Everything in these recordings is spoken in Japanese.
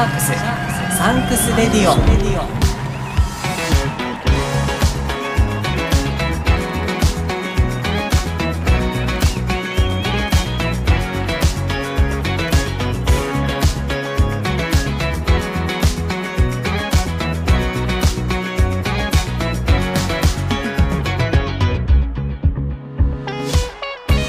ャークスサンクス Radio。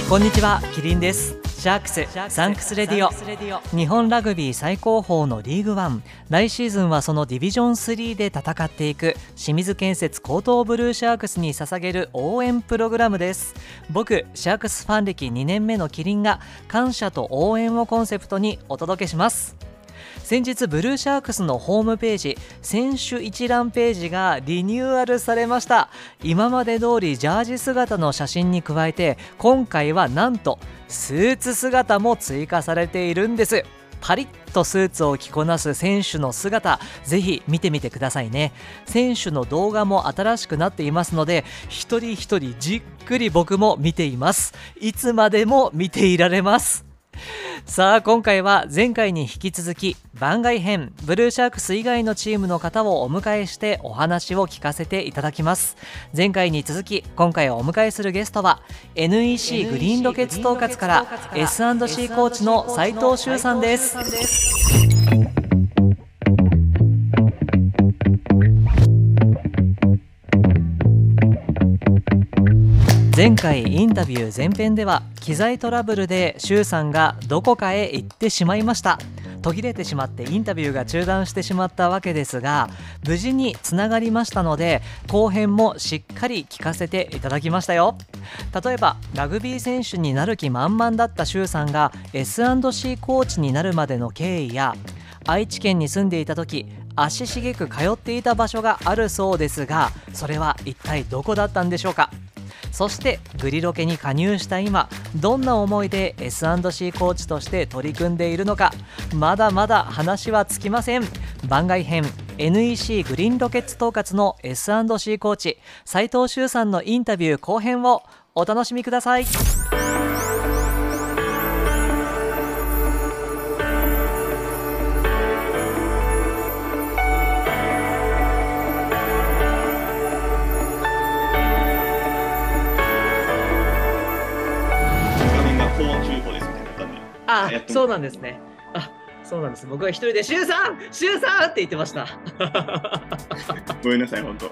こんにちはキリンです。シャークスサンクス Radio。日本ラグビー最高峰のリーグワン。来シーズンはそのディビジョン3で戦っていく。清水建設高等ブルーシャークスに捧げる応援プログラムです。僕シャークスファン歴2年目のキリンが感謝と応援をコンセプトにお届けします。先日ブルーシャークスのホームページ選手一覧ページがリニューアルされました。今まで通りジャージ姿の写真に加えて今回はなんとスーツ姿も追加されているんです。パリッとスーツを着こなす選手の姿ぜひ見てみてくださいね。選手の動画も新しくなっていますので一人一人じっくり僕も見ています。いつまでも見ていられます。さあ今回は前回に引き続き番外編ブルーシャークス以外のチームの方をお迎えしてお話を聞かせていただきます。前回に続き今回お迎えするゲストは NEC グリーンロケッツ統括から S&C コーチの斉藤修さんです前回インタビュー前編では機材トラブルで周さんがどこかへ行ってしまいました。途切れてしまってインタビューが中断してしまったわけですが無事につながりましたので後編もしっかり聞かせていただきましたよ。例えばラグビー選手になる気満々だった周さんが S&C コーチになるまでの経緯や愛知県に住んでいた時足しげく通っていた場所があるそうですがそれは一体どこだったんでしょうか。そしてグリロケに加入した今どんな思いで S&C コーチとして取り組んでいるのかまだまだ話はつきません番外編 NEC グリーンロケッツ統括の S&C コーチ斉藤修さんのインタビュー後編をお楽しみください。あ、そうなんですね。あ、そうなんです。僕は一人で、シュウさんシュウさんって言ってました。ごめんなさい、本当。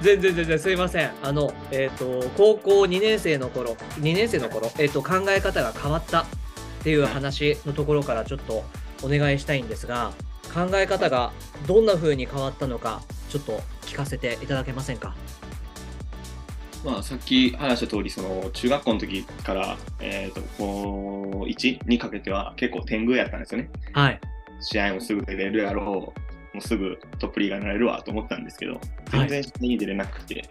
全然全然すいません。あの、えっ、ー、と、高校2年生の頃、2年生の頃、えっ、ー、と、考え方が変わったっていう話のところからちょっとお願いしたいんですが、考え方がどんな風に変わったのか、ちょっと聞かせていただけませんか？まあ、さっき話した通り、その中学校の時から、えーと、高1にかけては結構天狗やったんですよね。はい。試合もすぐ出れるやろう、もうすぐトップリーガーになれるわと思ったんですけど、全然試合に出れなくて、はい、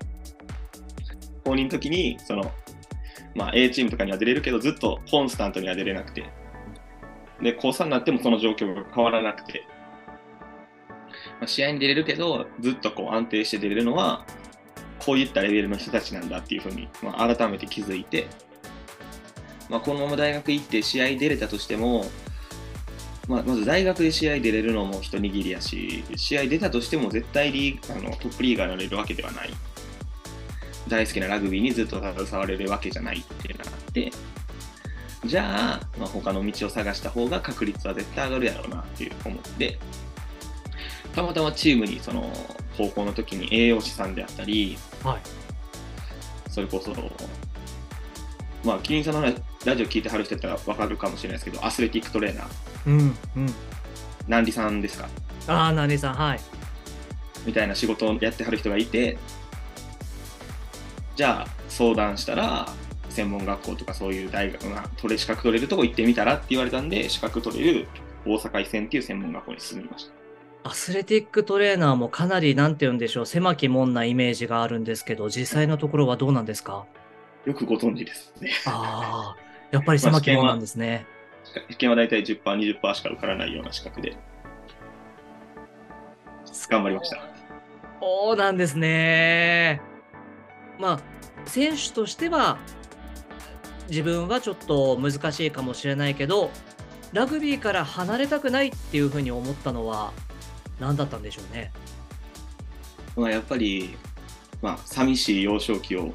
高2の時に、その、まあ、A チームとかには出れるけど、ずっとコンスタントには出れなくて、で、高3になってもその状況が変わらなくて、まあ、試合に出れるけど、ずっとこう安定して出れるのは、こういったレベルの人たちなんだっていうふうに、まあ、改めて気づいて、まあ、このまま大学行って試合出れたとしても、まあ、まず大学で試合出れるのも一握りやし、試合出たとしても絶対リーあのトップリーガーになれるわけではない。大好きなラグビーにずっと携われるわけじゃないっていうのがあって、じゃあ、まあ、他の道を探した方が確率は絶対上がるやろうなっていう思って、たまたまチームにその高校の時に栄養士さんであったり、はい、それこそ、まあ、キリンさんのラジオ聞いてはる人やったら分かるかもしれないですけど、アスレティックトレーナー、うんうん、南里さんですか？ああ、南里さん、はい。みたいな仕事をやってはる人がいて、じゃあ相談したら、専門学校とかそういう大学が取れ資格取れるとこ行ってみたらって言われたんで、資格取れる大阪医専っていう専門学校に進みました。アスレティックトレーナーもかなり、なんて言うんでしょう、狭き門なイメージがあるんですけど、実際のところはどうなんですか？よくご存知ですね。ああ、やっぱり狭き門なんですね。試験は大体10%、20%しか受からないような資格で、頑張りました。そうなんですね。まあ、選手としては、自分はちょっと難しいかもしれないけど、ラグビーから離れたくないっていうふうに思ったのは何だったんでしょうね。まあ、やっぱり、まあ、寂しい幼少期を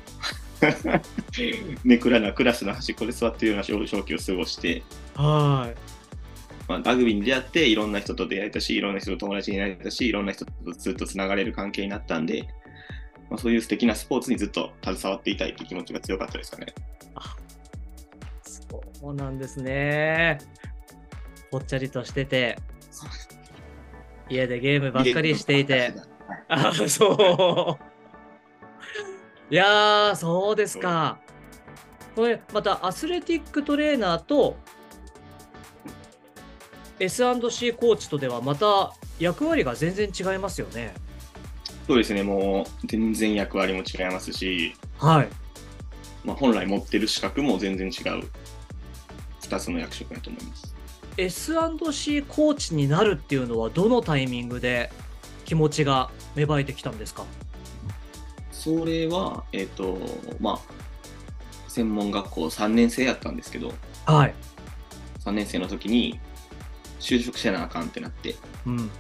ネクラなクラスの端っこで座ってるような幼少期を過ごして、はい。まあ、ラグビーに出会っていろんな人と出会えたしいろんな人と友達になれたしいろんな人とずっとつながれる関係になったんで、まあ、そういう素敵なスポーツにずっと携わっていたいっていう気持ちが強かったですかね。そうなんですね。ぽっちゃりとしてて、家でゲームばっかりしていて。あ、そう。いやー、そうですか。これ、またアスレティックトレーナーと S&C コーチとではまた役割が全然違いますよね。そうですね、もう全然役割も違いますし、はい。まあ、本来持ってる資格も全然違う2つの役職だと思います。S&C コーチになるっていうのはどのタイミングで気持ちが芽生えてきたんですか？それは、えっ、と、まあ、専門学校3年生やったんですけど、はい。3年生の時に就職せなあかんってなって、うん。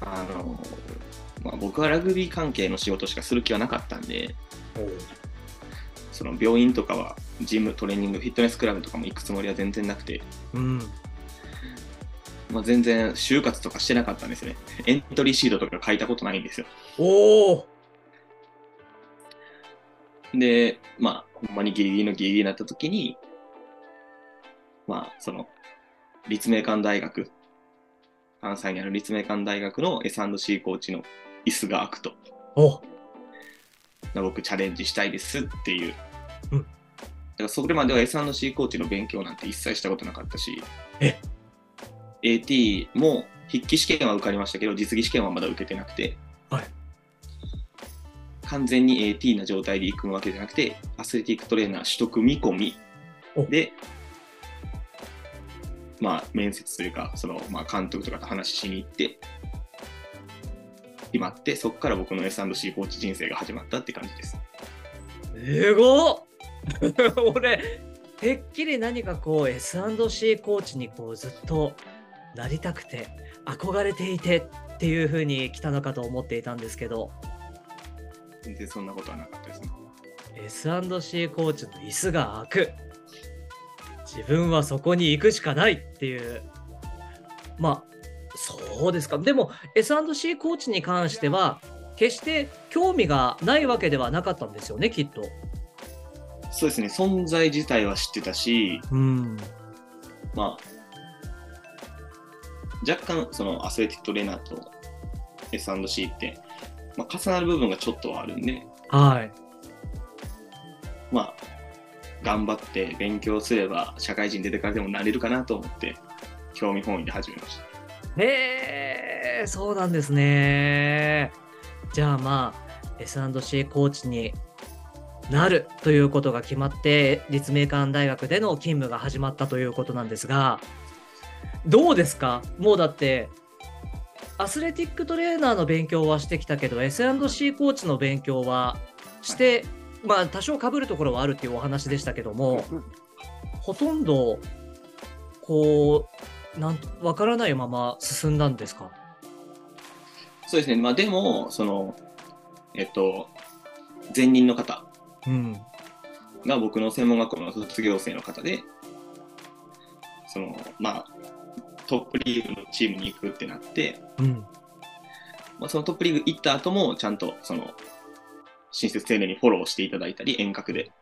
あの、まあ、僕はラグビー関係の仕事しかする気はなかったんで、その病院とかはジム、トレーニング、フィットネスクラブとかも行くつもりは全然なくて、うん。まあ、全然就活とかしてなかったんですね。エントリーシートとか書いたことないんですよ。おお。で、まあ、ほんまにギリギリのギリギリになった時に、まあ、その、立命館大学、関西にある立命館大学の S&C コーチの椅子が開くと、お。僕チャレンジしたいですっていう。うん。だからそれまでは S&C コーチの勉強なんて一切したことなかったし、え？AT も筆記試験は受かりましたけど、実技試験はまだ受けてなくて、はい。完全に AT な状態で行くわけじゃなくて、アスレティックトレーナー取得見込み。お。で、まあ、面接というか、その、まあ、監督とかと話ししに行って、決まって、そこから僕の S&C コーチ人生が始まったって感じです。すごっ 俺、てっきり何かこう S&C コーチにこうずっとなりたくて、憧れていてっていう風に来たのかと思っていたんですけど、全然そんなことはなかったですね。S&C コーチの椅子が開く。自分はそこに行くしかないっていう。まあ、そうですか。でも S&C コーチに関しては、決して興味がないわけではなかったんですよね、きっと。そうですね、存在自体は知ってたし、うん。まあ、若干、そのアスレティックトレーナーと S&C って、まあ、重なる部分がちょっとはあるんで、はい。まあ、頑張って勉強すれば、社会人出てからでもなれるかなと思って、興味本位で始めました。へえ、そうなんですね。じゃあまあ、S&C コーチになるということが決まって、立命館大学での勤務が始まったということなんですが、どうですか？もうだって、アスレティックトレーナーの勉強はしてきたけど、S&C コーチの勉強はして、まあ多少被るところはあるっていうお話でしたけども、ほとんど、こう、なんわからないまま進んだんですか？そうですね、まあでも、その、えっと、前任の方うん。が僕の専門学校の卒業生の方で、その、まあ、トップリーグのチームに行くってなって、うん。まあ、そのトップリーグ行った後も、ちゃんとその親切丁寧にフォローしていただいたり、遠隔で。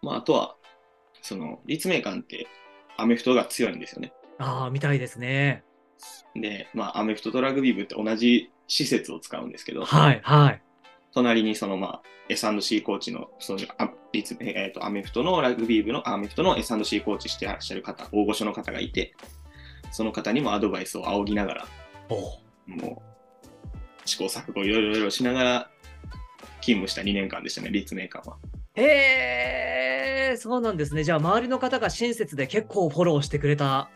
まあ、あとは、その立命館ってアメフトが強いんですよね。ああ、みたいですね。で、まあ、アメフトとラグビー部って同じ施設を使うんですけど、はい、はい。隣にその、まあ、S&C コーチの、そのあ立えーとアメフトのラグビー部のアメフトの S&C コーチしてらっしゃる方、大御所の方がいて、その方にもアドバイスを仰ぎながら、おもう試行錯誤いろいろいろいろしながら勤務した2年間でしたね、立命館は。へえ、そうなんですね。じゃあ、周りの方が親切で結構フォローしてくれた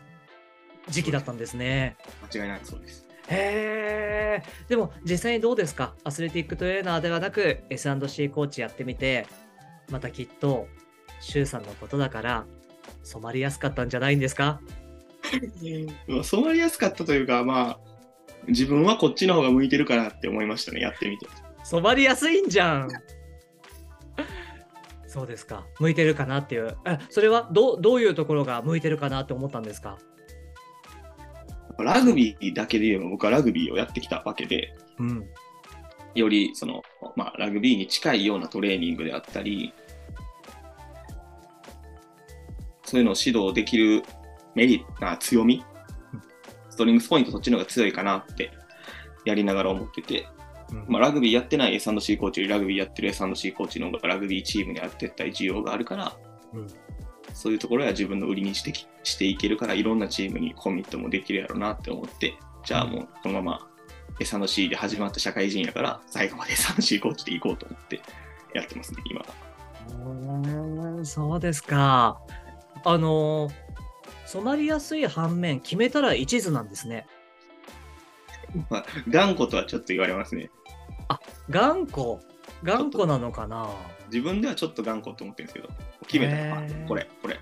時期だったんですね。間違いなくそうです。へえ。でも、実際にどうですか？アスレティックトレーナーではなく、S&C コーチやってみて、またきっと、周さんのことだから、染まりやすかったんじゃないんですか？ま あ染まりやすかったというか、まあ、自分はこっちの方が向いてるかなって思いましたね、やってみて。染まりやすいんじゃん。そうですか。向いてるかなっていう。えそれはどうどういうところが向いてるかなって思ったんですか？ラグビーだけで言えば僕はラグビーをやってきたわけで、うん。よりその、まあ、ラグビーに近いようなトレーニングであったり、そういうのを指導できるメリット、あ強み？うん、ストリングスポイントそっちの方が強いかなってやりながら思ってて、うんまあ、ラグビーやってない S&C コーチよりラグビーやってる S&C コーチの方がラグビーチームにあってったり需要があるから、うんそういうところは自分の売りにしてきしていけるからいろんなチームにコミットもできるやろうなって思ってじゃあもうこのまま S&C で始まった社会人やから最後まで S&C コーチで行こうと思ってやってますね今は。うーんそうですか。あの染まりやすい反面決めたら一途なんですね。まあ、頑固とはちょっと言われますね。頑固。頑固なのかな。自分ではちょっと頑固と思ってるんですけど決めたらへー。あこれこれ。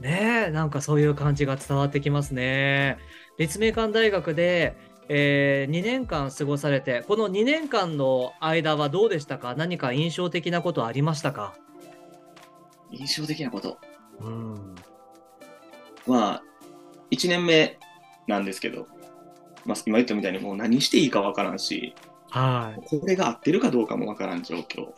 ねえなんかそういう感じが伝わってきますね。立命館大学で、え2年間過ごされてこの2年間の間はどうでしたか？何か印象的なことありましたか？印象的なこと。うん。まあ1年目なんですけど、まあ、今言ったみたいにもう何していいかわからんしはこれが合ってるかどうかもわからん状況。い、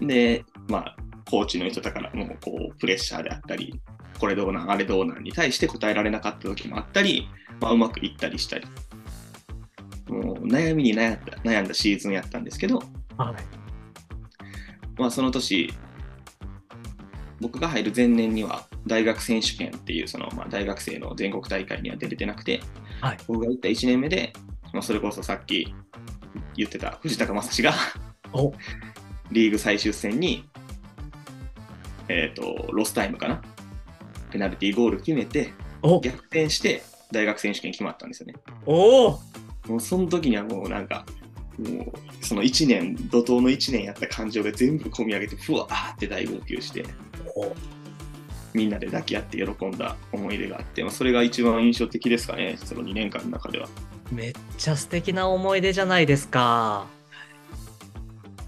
うん。でまあコーチの人だからもうこうプレッシャーであったりこれどうなんあれどうなんに対して答えられなかった時もあったり、まあ、うまくいったりしたり。もう悩みに悩んだ悩んだシーズンやったんですけど、はい。まあ、その年僕が入る前年には大学選手権っていうその、まあ、大学生の全国大会には出れてなくて、はい。僕が行った1年目で、まあ、それこそさっき言ってた藤高正史がお。リーグ最終戦に、えー、とロスタイムかな？ペナルティーゴール決めてお。逆転して大学選手権決まったんですよね。おお。もうその時にはもうなんかもうその1年怒涛の1年やった感情が全部込み上げてふわーって大号泣してみんなで抱き合って喜んだ思い出があって、まあ、それが一番印象的ですかねその2年間の中では。めっちゃ素敵な思い出じゃないですか。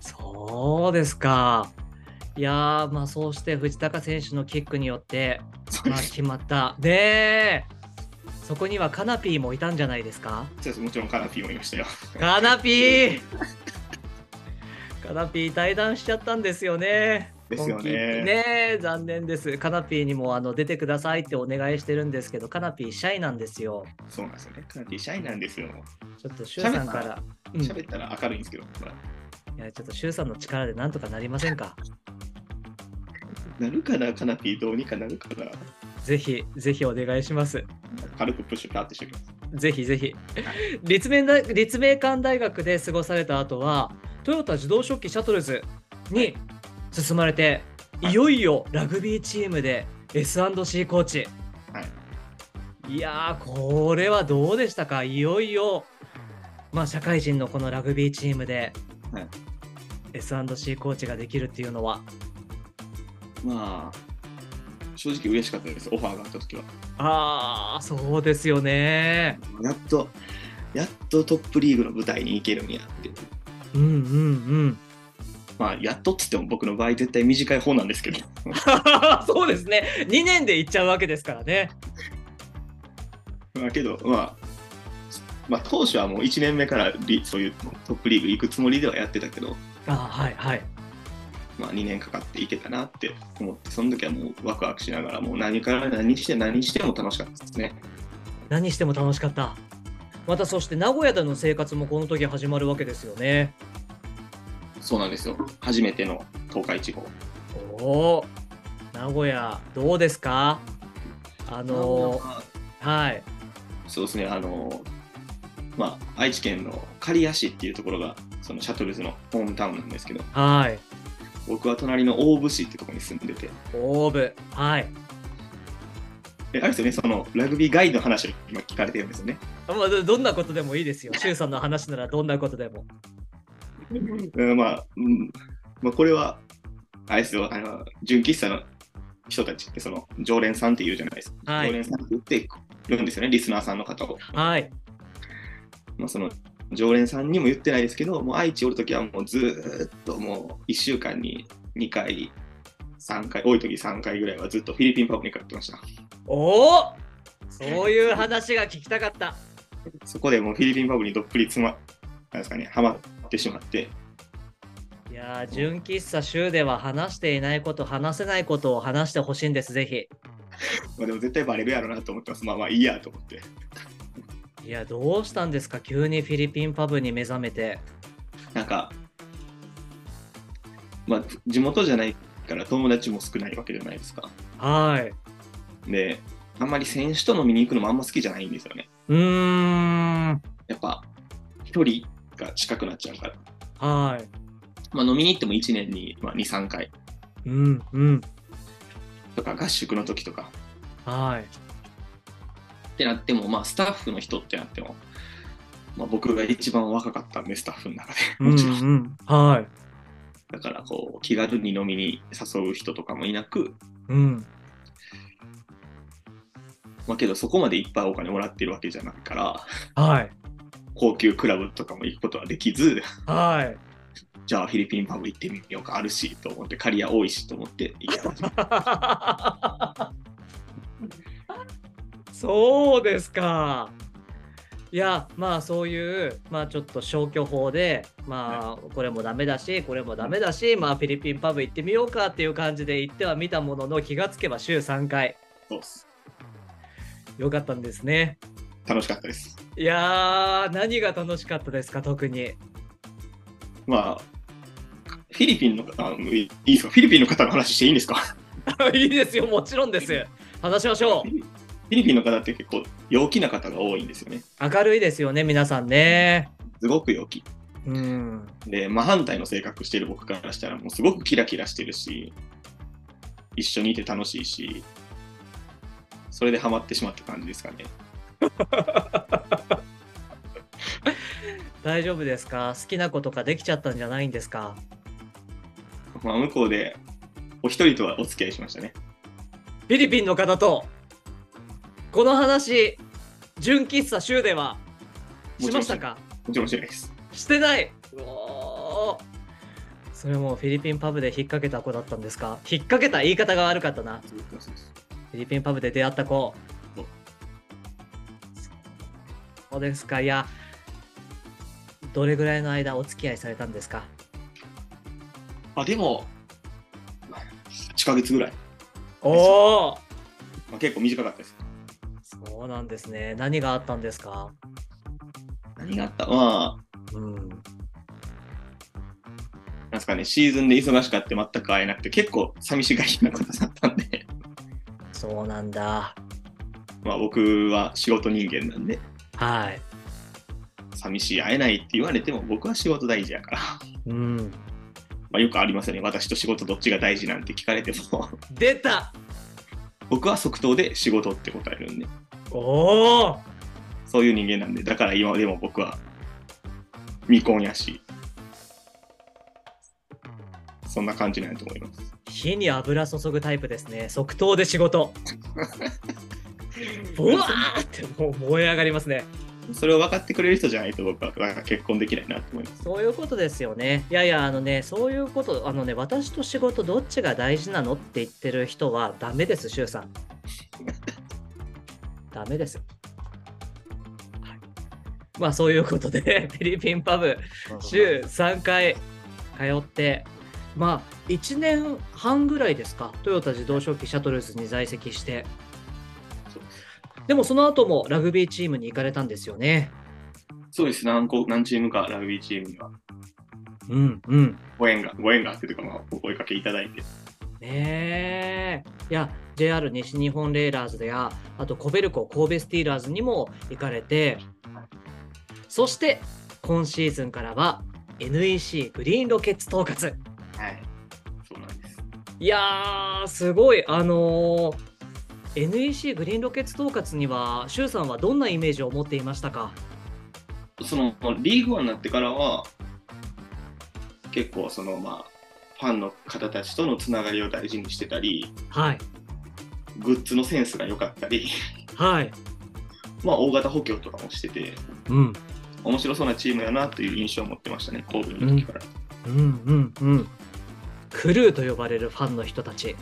そうですか。いやーまあそうして藤高選手のキックによって、まあ、決まった。でえそこにはカナピーもいたんじゃないですか？そうですもちろんカナピーもいましたよ。カナピー カナピー対談しちゃったんですよね。ですよねねえ残念です。カナピーにもあの出てくださいってお願いしてるんですけど、カナピーシャイなんですよ。そうなんですよね。カナピーシャイなんですよ。ちょっとシュウさんから。うん、い喋ったら明るいんですけど、まあやちょっとシュウさんの力でなんとかなりませんか？なるかな、カナピーどうにかなるかな。ぜひ、ぜひお願いします。軽くプッシュパーってしておきます。ぜひぜひ。立命大立命館大学で過ごされた後は、トヨタ自動食器シャトルズに進まれて、はいいよいよラグビーチームで S&C コーチ。はい。いやー、これはどうでしたか？いよいよ、まあ、社会人のこのラグビーチームではい S&C コーチができるっていうのは。まあ、正直嬉しかったです、オファーがあったときは。ああ、そうですよね。やっと、やっとトップリーグの舞台に行けるんやって。うんうんうん。まあ、やっとっつっても僕の場合絶対短い方なんですけど。そうですね。2年で行っちゃうわけですからね。まあけど、まあ、まあ、当初はもう1年目からリそういうトップリーグ行くつもりではやってたけど、あはいはい。まあ、2年かかっていけたなって思って、その時はもうワクワクしながら、もう何から何して何しても楽しかったですね。何しても楽しかった。またそして名古屋での生活もこの時始まるわけですよね。そうなんですよ。初めての東海地方。おお。名古屋どうですか？あのーはい。そうですね、あの、まあ、愛知県の刈谷市っていうところが、そのシャトルズのホームタウンなんですけど、はい。僕は隣の大府市ってところに住んでて、オーブ。はい。であれですよね、そのラグビーガイドの話を今聞かれてるんですよね。まあ、どどんなことでもいいですよ。シュウさんの話ならどんなことでも。うんまあ、うんまあ、これは、あれですよ、あの純喫茶の人たちってその常連さんって言うじゃないですか。はい常連さんって言ってるんですよね、リスナーさんの方を。はい。まあ、その常連さんにも言ってないですけど、もう愛知おるときはもうずーっともう1週間に2回、3回、多い時3回ぐらいはずっとフィリピンパブに通ってました。おおそういう話が聞きたかった。そこでもうフィリピンパブにどっぷり詰ま、なんですかね、ハマってしまって、いやー、純喫茶週では話していないこと、話せないことを話してほしいんです、ぜひ。まあ、でも絶対バレるやろなと思ってます。まあまあいいやと思って。いや、どうしたんですか、急にフィリピンパブに目覚めて。なんか、まあ地元じゃないから友達も少ないわけじゃないですか。はい。で、あんまり選手と飲みに行くのもあんま好きじゃないんですよね。うーん。やっぱ、距離が近くなっちゃうから。はい。まあ、飲みに行っても1年に、まあ、2、3回うん、うん。とか合宿の時とかはい。ってなっても、まあ、スタッフの人ってなっても、まあ、僕が一番若かったんで、スタッフの中で。もちろん。うんうん、はい。だから、こう、気軽に飲みに誘う人とかもいなく、うん。まあ、けどそこまでいっぱいお金もらってるわけじゃないから、はい。高級クラブとかも行くことはできず、はい。じゃあフィリピンパブ行ってみようか、あるしと思って、借り屋多いしと思って行き始めた。そうですか。いや、まあそういう、まあちょっと消去法で、まあこれもダメだし、これもダメだし、まあフィリピンパブ行ってみようかっていう感じで行ってはみたものの気がつけば週3回。そうっす。よかったんですね。楽しかったです。いやー、何が楽しかったですか、特に。まあ、フィリピンの方、あいいいですか？フィリピンの方の話していいんですか？いいですよ、もちろんです。話しましょフィリピンの方って結構陽気な方が多いんですよね。う。明るいですよね、皆さんね。すごく陽気。うん。で、真反対の性格してる僕からしたら、もうすごくキラキラしてるし、一緒にいて楽しいし、それでハマってしまった感じですかね。大丈夫ですか？好きな子とかできちゃったんじゃないんですか？まあ、向こうでお一人とはお付き合いしましたね。フィリピンの方とこの話純喫茶州ではしましたか？もちろんしないです。してない。それもフィリピンパブで引っ掛けた子だったんですか？引っ掛けた言い方が悪かったな。フィリピンパブで出会った子そうですか。いやどれぐらいの間お付き合いされたんですか？あ、でも、8ヶ月ぐらい。おおまあ、結構短かったです。そうなんですね。何があったんですか？何があった？まあ、うん。なんですかね、シーズンで忙しかって全く会えなくて、結構寂しがりなことだったんで、そうなんだ。まあ僕は仕事人間なんで、はい。寂しい、会えないって言われても、僕は仕事大事やから、うん。まあよくありますよね、私と仕事どっちが大事なんて聞かれても、出た。僕は即答で仕事って答えるんで、おおそういう人間なんで、だから今でも僕は未婚やし、そんな感じなんやと思います。火に油注ぐタイプですね。即答で仕事 ブワーってもう燃え上がりますね。それを分かってくれる人じゃないと僕は結婚できないなと思います。そういうことですよね。いやいやあのねそういうことあのね私と仕事どっちが大事なのって言ってる人はダメです柊さん。ダメですよ。はい。まあそういうことで フィリピンパブ。週3回通ってまあ1年半ぐらいですか？トヨタ自動食器シャトルズに在籍してでもその後もラグビーチームに行かれたんですよね。そうです。何個、何チームかラグビーチームには。うんうん。ご縁が、ご縁があってというか、まあ、お声かけいただいて、ねえ。いや JR 西日本レーラーズやあとコベルコ神戸スティーラーズにも行かれて。そして今シーズンからは NEC グリーンロケッツ統括。はい。そうなんです。いやーすごい。あのー NEC グリーンロケッツ統括には周さんはどんなイメージを持っていましたか？その、リーグワンになってからは、結構、その、まあ、ファンの方たちとのつながりを大事にしてたり、はいグッズのセンスが良かったり、はい。まあ、大型補強とかもしてて、うん。面白そうなチームやなという印象を持ってましたね、の時から。うんうんうん。クルーと呼ばれるファンの人たち。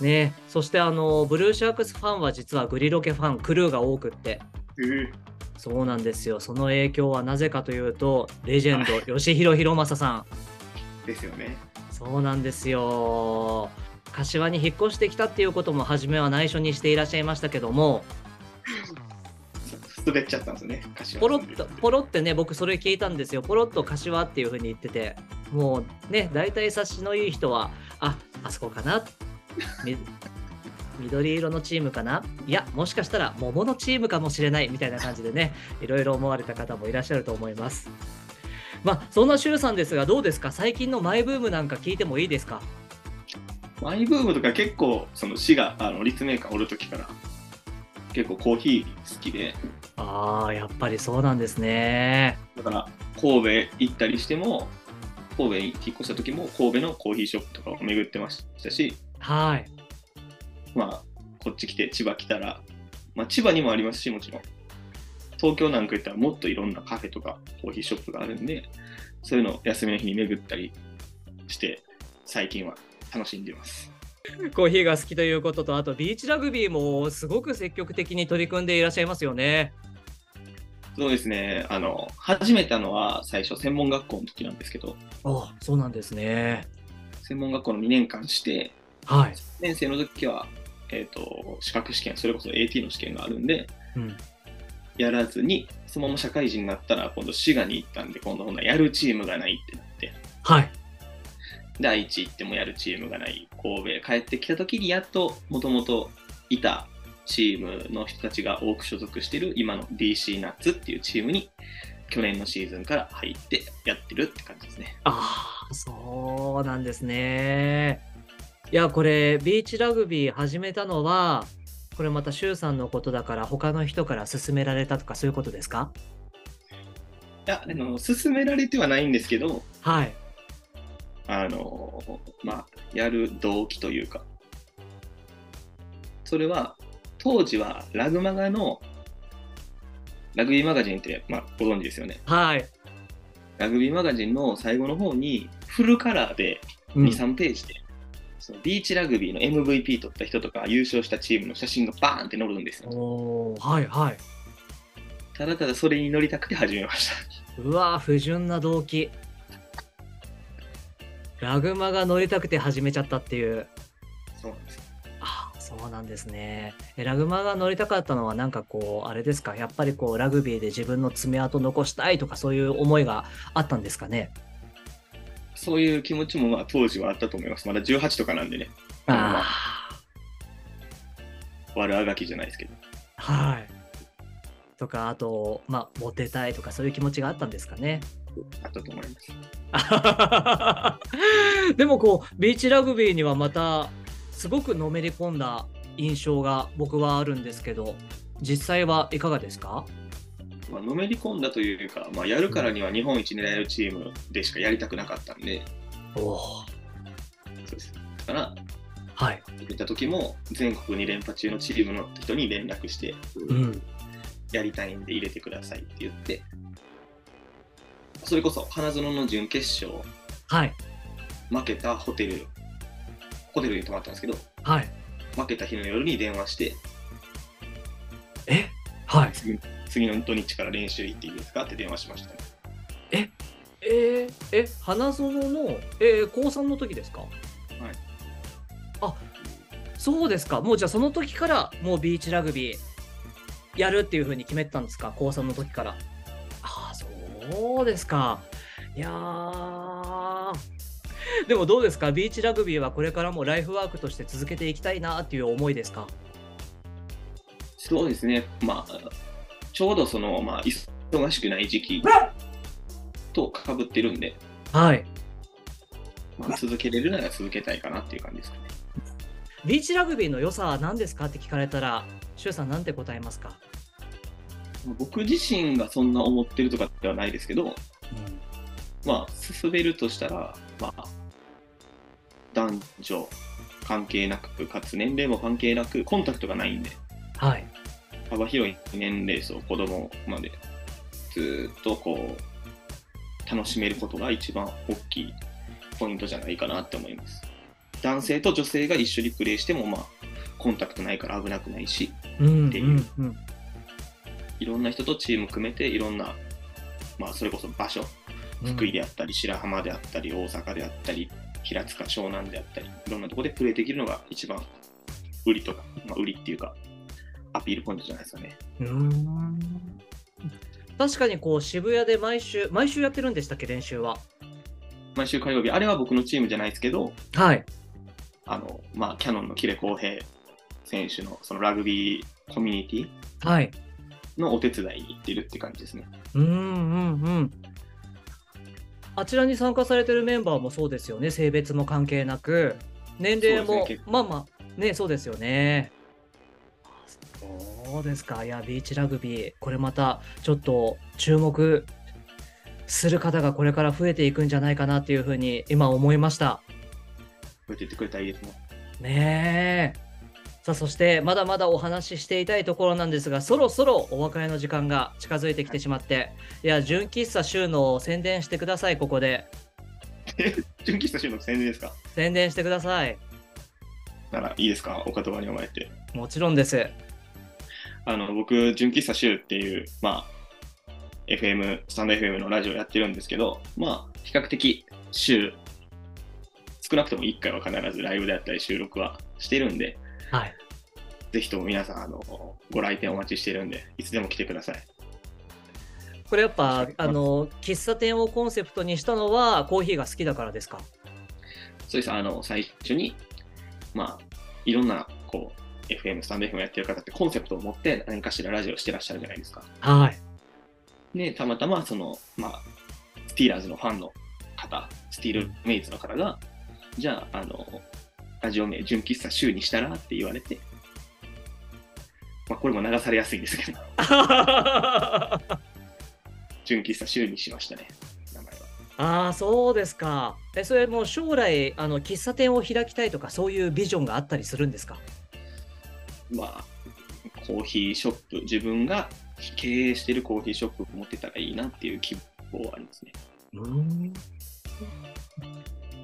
ね。そしてあのブルーシャークスファンは実はグリロケファンクルーが多くって。えそうなんですよ。その影響はなぜかというとレジェンド吉弘博正さん。ですよね。そうなんですよ。柏に引っ越してきたっていうことも初めは内緒にしていらっしゃいましたけども。滑っちゃったんですよね、柏。ポロッとポロってね僕それ聞いたんですよ。ポロッと柏っていう風に言ってて。もうね大体察しのいい人はああそこかな。み緑色のチームかな？いやもしかしたら桃のチームかもしれないみたいな感じでねいろいろ思われた方もいらっしゃると思います。まあそんな周さんですがどうですか？最近のマイブームなんか聞いてもいいですか？マイブームとか結構、その市があの立命館おるときから、結構コーヒー好きで、あーやっぱりそうなんですね。だから神戸行ったりしても、神戸に引っ越した時も神戸のコーヒーショップとかを巡ってましたし、はい。まあ、こっち来て千葉来たら、まあ、千葉にもありますし、もちろん。東京なんか行ったらもっといろんなカフェとかコーヒーショップがあるんで、そういうのを休みの日に巡ったりして、最近は楽しんでます。コーヒーが好きということとあとビーチラグビーもすごく積極的に取り組んでいらっしゃいますよね。そうですね、あの、始めたのは最初専門学校の時なんですけど、あそうなんですね。専門学校の2年間して、はい、1年生の時は、えっ、と、資格試験、それこそ AT の試験があるんで、うん、やらずに、そのまま社会人になったら、今度滋賀に行ったんで、今度ほんならやるチームがないってなって、はい。で愛知行ってもやるチームがない。神戸帰ってきた時にやっともともといたチームの人たちが多く所属している今の DC ナッツっていうチームに去年のシーズンから入ってやってるって感じですね。ああそうなんですねいやこれビーチラグビー始めたのはこれまた周さんのことだから他の人から勧められたとかそういうことですか？いや、あの、勧められてはないんですけど、はい。あの、まあ、やる動機というか、それは、当時はラグマガの、ラグビーマガジンって、まあ、ご存知ですよね。はい、ラグビーマガジンの最後の方に、フルカラーでうん。2、3ページで、そのビーチラグビーの MVP 取った人とか優勝したチームの写真がバーンって載るんですよ。はいはい。ただただそれに乗りたくて始めました。うわー不純な動機。ラグマが乗りたくて始めちゃったっていう。そうなんですよ。あそうなんですね。えラグマが乗りたかったのはなんかこうあれですか？やっぱりこうラグビーで自分の爪痕残したいとかそういう思いがあったんですかね？そういう気持ちもまあ当時はあったと思います。まだ18とかなんでね、あ悪あがきじゃないですけど。あはいとかあとまあモテたいとかそういう気持ちがあったんですかねあったと思います。でもこうビーチラグビーにはまたすごくのめり込んだ印象が僕はあるんですけど実際はいかがですか？まあのめり込んだというか、まあ、やるからには日本一狙えるチームでしかやりたくなかったんで、おおそうです。だから、はい、行った時も全国に連覇中のチームの人に連絡して、うん、やりたいんで入れてくださいって言って、それこそ花園の準決勝、はい。負けたホテル、ホテルに泊まったんですけど、はい。負けた日の夜に電話して、え？はい次次の土日から練習行っていいですか？って電話しました。ね。えー、え花園の、えー、高3の時ですか？はい。あそうですか。もうじゃあその時からもうビーチラグビーやるっていうふうに決めてたんですか？高3の時から。ああそうですか。いやー。でもどうですか？ビーチラグビーはこれからもライフワークとして続けていきたいなっていう思いですか？そうですね、まあ、ちょうどその、まあ、忙しくない時期とかぶってるんで、はい。まあ、続けれるなら続けたいかなっていう感じですかね。ビーチラグビーの良さは何ですかって聞かれたら周さんなんて答えますか？僕自身がそんな思ってるとかではないですけど、まあ、進めるとしたら、まあ、男女関係なく、かつ年齢も関係なく、コンタクトがないんで、はい。幅広い年齢層、子供まで、ずっとこう、楽しめることが一番大きいポイントじゃないかなって思います。男性と女性が一緒にプレーしても、まあ、コンタクトないから危なくないし、うんっていういろんな人とチーム組めて、いろんな、まあ、それこそ場所、福井であったり、白浜であったり、大阪であったり、平塚、湘南であったり、いろんなところでプレーできるのが一番売りとか、まあ、売りっていうか、アピールポイントじゃないですかね。うーん。確かにこう渋谷で毎週毎週やってるんでしたっけ練習は？毎週火曜日、あれは僕のチームじゃないですけど、はい。あの、まあ、キャノンのキレ公平選手のそのラグビーコミュニティはい。のお手伝いに行ってるって感じですね。うんうんうん。あちらに参加されてるメンバーもそうですよね。性別も関係なく。年齢も、ね。結まあまあ。ねそうですよねそうですか。いやビーチラグビーこれまたちょっと注目する方がこれから増えていくんじゃないかなっていうふうに今思いました。こうやって言ってくれたらいいですね。ねえ。さあそしてまだまだお話ししていたいところなんですがそろそろお別れの時間が近づいてきてしまって。いや純喫茶週の宣伝してくださいここで。純喫茶週の宣伝ですか？宣伝してください。ならいいですか？お言葉に甘えて。もちろんですあの僕、純喫茶週っていう、まあ、FM、スタンド FM のラジオやってるんですけど、まあ、比較的週、少なくとも1回は必ずライブであったり収録はしてるんで、はい。ぜひとも皆さん、あの、ご来店お待ちしてるんで、いつでも来てください。これやっぱはいあの喫茶店をコンセプトにしたのはコーヒーが好きだからですか？そうです、あの、最初に、まあ、いろんな、こう、FM、スタンド FM やってる方ってコンセプトを持って何かしらラジオしてらっしゃるじゃないですか。はいで、たまたま、その、まあ、スティーラーズのファンの方、スティールメイツの方が、じゃあ、あの、ラジオ名、純喫茶週にしたらって言われて、まあ、これも流されやすいんですけど、純喫茶週にしましたね、名前は。ああそうですかえそれもう将来あの喫茶店を開きたいとかそういうビジョンがあったりするんですか？まあ、コーヒーショップ、自分が経営してるコーヒーショップを持ってたらいいなっていう希望はありますね。うん。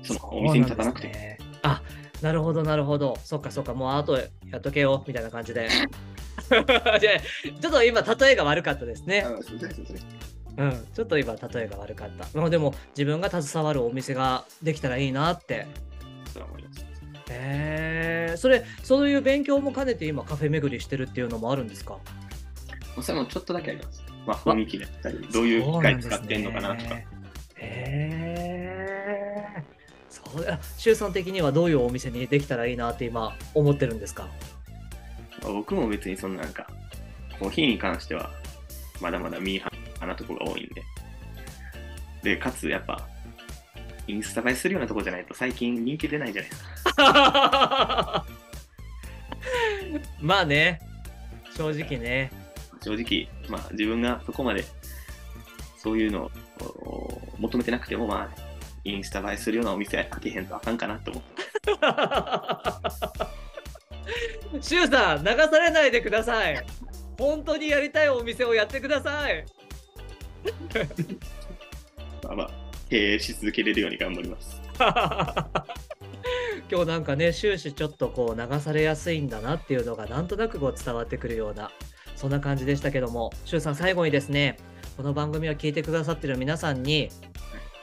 そのお店に立たなくて。ね。あなるほどなるほど。そっかそっかもうあとやっとけよみたいな感じで。じゃあちょっと今例えが悪かったですね。うんちょっと今例えが悪かった。まあでも自分が携わるお店ができたらいいなって。そう思います。へえそれそういう勉強も兼ねて今カフェ巡りしてるっていうのもあるんですか？まあそれもちょっとだけあります。まあ、雰囲気だったり、どういう機械使ってんのかなとか。へえそうだ周さん的にはどういうお店にできたらいいなって今思ってるんですか？まあ僕も別にそんななんか、コーヒーに関しては、まだまだミーハーなとこが多いんで。で、かつやっぱ、インスタ映えするようなとこじゃないと最近人気出ないじゃないですか。まあね正直ね正直、まあ自分がそこまで、そういうのを求めてなくても、まあ、インスタ映えするようなお店開けへんとあかんかなと思って。シュウさん流されないでください本当にやりたいお店をやってください まあまあ、経営し続けれるように頑張ります。今日なんかね終始ちょっとこう流されやすいんだなっていうのがなんとなくこう伝わってくるようなそんな感じでしたけどもシュウさん最後にですねこの番組を聞いてくださってる皆さんに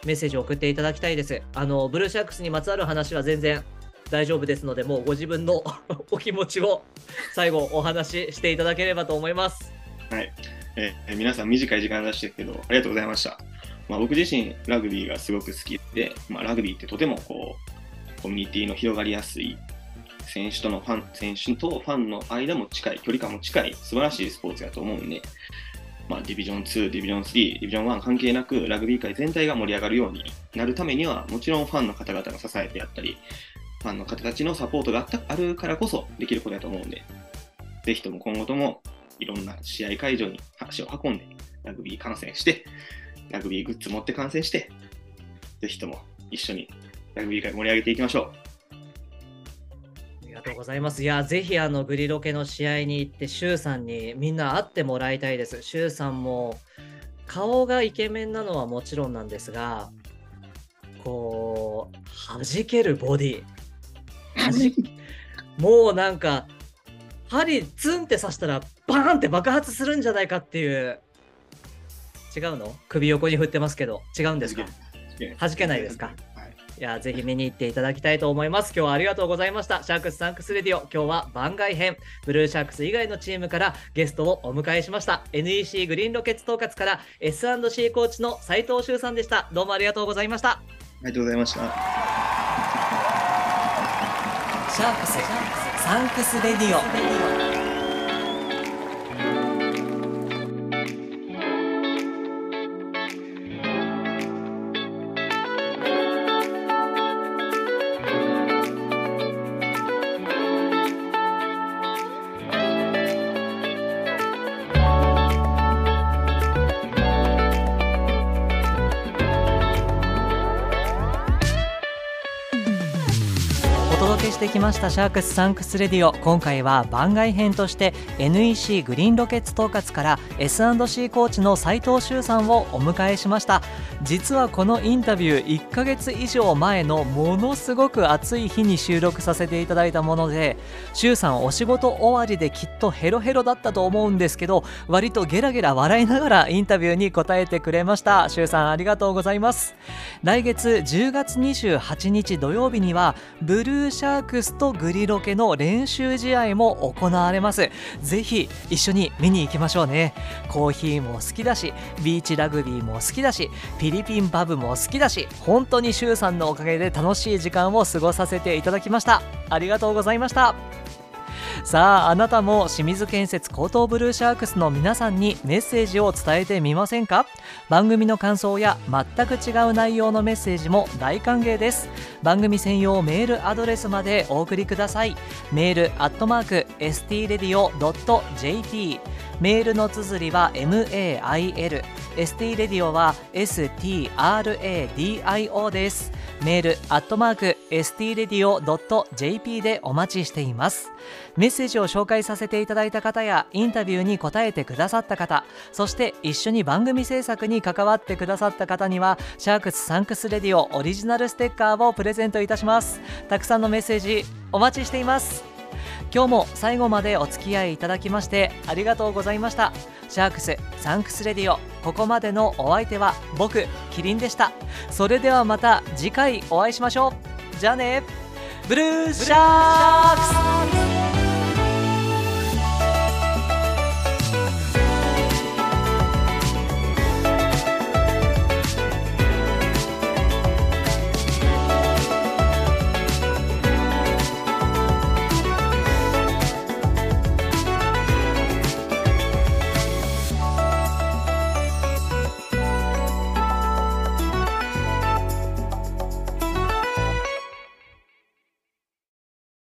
メッセージを送っていただきたいですあのブルーシャックスにまつわる話は全然大丈夫ですのでもうご自分の お気持ちを最後お話ししていただければと思いますはい。えー皆さん短い時間出してるけど、ありがとうございました。まあ、僕自身、ラグビーがすごく好きで、まあ、ラグビーってとてもこう、コミュニティの広がりやすい、選手とのファン、選手とファンの間も近い、距離感も近い、素晴らしいスポーツだと思うんで、まあ、ディビジョン2、ディビジョン3、ディビジョン1関係なく、ラグビー界全体が盛り上がるようになるためには、もちろんファンの方々の支えであったり、ファンの方たちのサポートがあったあるからこそできることだと思うんで、ぜひとも今後ともいろんな試合会場に足を運んで、ラグビー観戦して、ラグビーグッズ持って観戦して、ぜひとも一緒にラグビー界盛り上げていきましょう。がとうございます。いや、ぜひあのグリロケの試合に行って、周さんにみんな会ってもらいたいです。周さんも顔がイケメンなのはもちろんなんですが、こう、弾けるボディ。弾もうなんか、針ツンって刺したらバーンって爆発するんじゃないかっていう違うの？首横に振ってますけど違うんですか？弾けないですか？いや、ぜひ見に行っていただきたいと思います。今日はありがとうございました。シャークスサンクス Radio。今日は番外編、ブルーシャークス以外のチームからゲストをお迎えしました。NEC グリーンロケッツ東葛から S&C コーチの齋藤秀さんでした。どうもありがとうございました。ありがとうございました。シャークスサンクスレディオ。ました。シャークスサンクス Radio。今回は番外編として NEC グリーンロケッツ東葛から S&C コーチの齋藤秀さんをお迎えしました。実はこのインタビュー1ヶ月以上前のものすごく暑い日に収録させていただいたもので秀さんお仕事終わりできっとヘロヘロだったと思うんですけど割とゲラゲラ笑いながらインタビューに答えてくれました。秀さんありがとうございます。来月10月28日土曜日にはブルーシャークスとグリロケの練習試合も行われます。ぜひ一緒に見に行きましょうね。コーヒーも好きだしビーチラグビーも好きだしフィリピンパブも好きだし本当に周さんのおかげで楽しい時間を過ごさせていただきました。ありがとうございました。さああなたも清水建設高等ブルーシャークスの皆さんにメッセージを伝えてみませんか？番組の感想や全く違う内容のメッセージも大歓迎です。番組専用メールアドレスまでお送りください。メールアットマーク stradio.jp メールの綴りは mail ST レディオは STRADIO です。メールアットマーク STRadio.jp でお待ちしています。メッセージを紹介させていただいた方やインタビューに答えてくださった方そして一緒に番組制作に関わってくださった方にはシャークスサンクスレディオオリジナルステッカーをプレゼントいたします。たくさんのメッセージお待ちしています。今日も最後までお付き合いいただきましてありがとうございました。シャークスサンクスレディオここまでのお相手は僕キリンでした。それではまた次回お会いしましょう。じゃあね。ブルーシャークス。